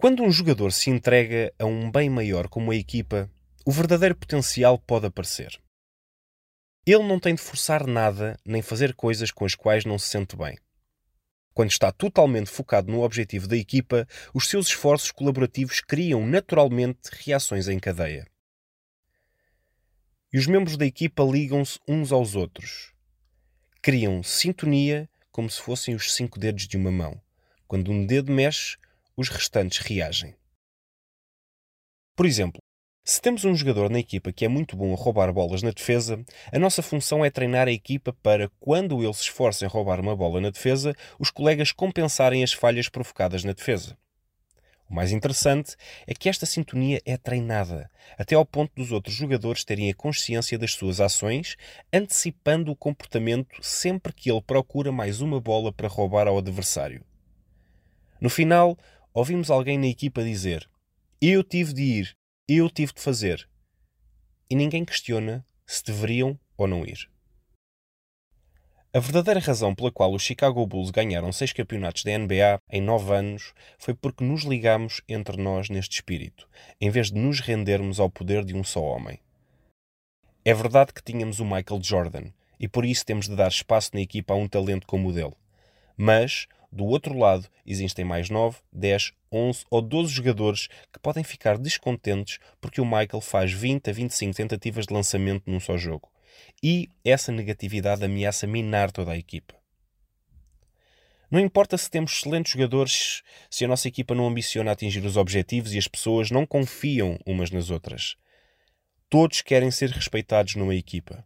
Quando um jogador se entrega a um bem maior como a equipa, o verdadeiro potencial pode aparecer. Ele não tem de forçar nada nem fazer coisas com as quais não se sente bem. Quando está totalmente focado no objetivo da equipa, os seus esforços colaborativos criam naturalmente reações em cadeia. E os membros da equipa ligam-se uns aos outros. Criam sintonia como se fossem os cinco dedos de uma mão. Quando um dedo mexe, os restantes reagem. Por exemplo, se temos um jogador na equipa que é muito bom a roubar bolas na defesa, a nossa função é treinar a equipa para, quando ele se esforça em roubar uma bola na defesa, os colegas compensarem as falhas provocadas na defesa. O mais interessante é que esta sintonia é treinada, até ao ponto dos outros jogadores terem a consciência das suas ações, antecipando o comportamento sempre que ele procura mais uma bola para roubar ao adversário. No final, ouvimos alguém na equipa dizer: Eu tive de ir, eu tive de fazer. E ninguém questiona se deveriam ou não ir. A verdadeira razão pela qual os Chicago Bulls ganharam seis campeonatos da NBA em nove anos foi porque nos ligamos entre nós neste espírito, em vez de nos rendermos ao poder de um só homem. É verdade que tínhamos o Michael Jordan, e por isso temos de dar espaço na equipa a um talento como o dele. Mas, do outro lado, existem mais 9, 10, 11 ou 12 jogadores que podem ficar descontentes porque o Michael faz 20 a 25 tentativas de lançamento num só jogo e essa negatividade ameaça minar toda a equipa. Não importa se temos excelentes jogadores, se a nossa equipa não ambiciona atingir os objetivos e as pessoas não confiam umas nas outras. Todos querem ser respeitados numa equipa.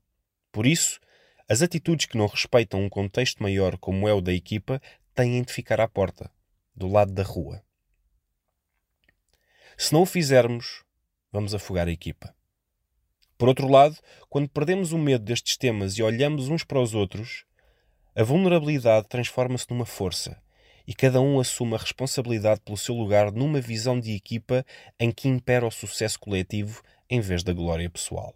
Por isso, as atitudes que não respeitam um contexto maior como é o da equipa têm de ficar à porta, do lado da rua. Se não o fizermos, vamos afogar a equipa. Por outro lado, quando perdemos o medo destes temas e olhamos uns para os outros, a vulnerabilidade transforma-se numa força e cada um assume a responsabilidade pelo seu lugar numa visão de equipa em que impera o sucesso coletivo em vez da glória pessoal.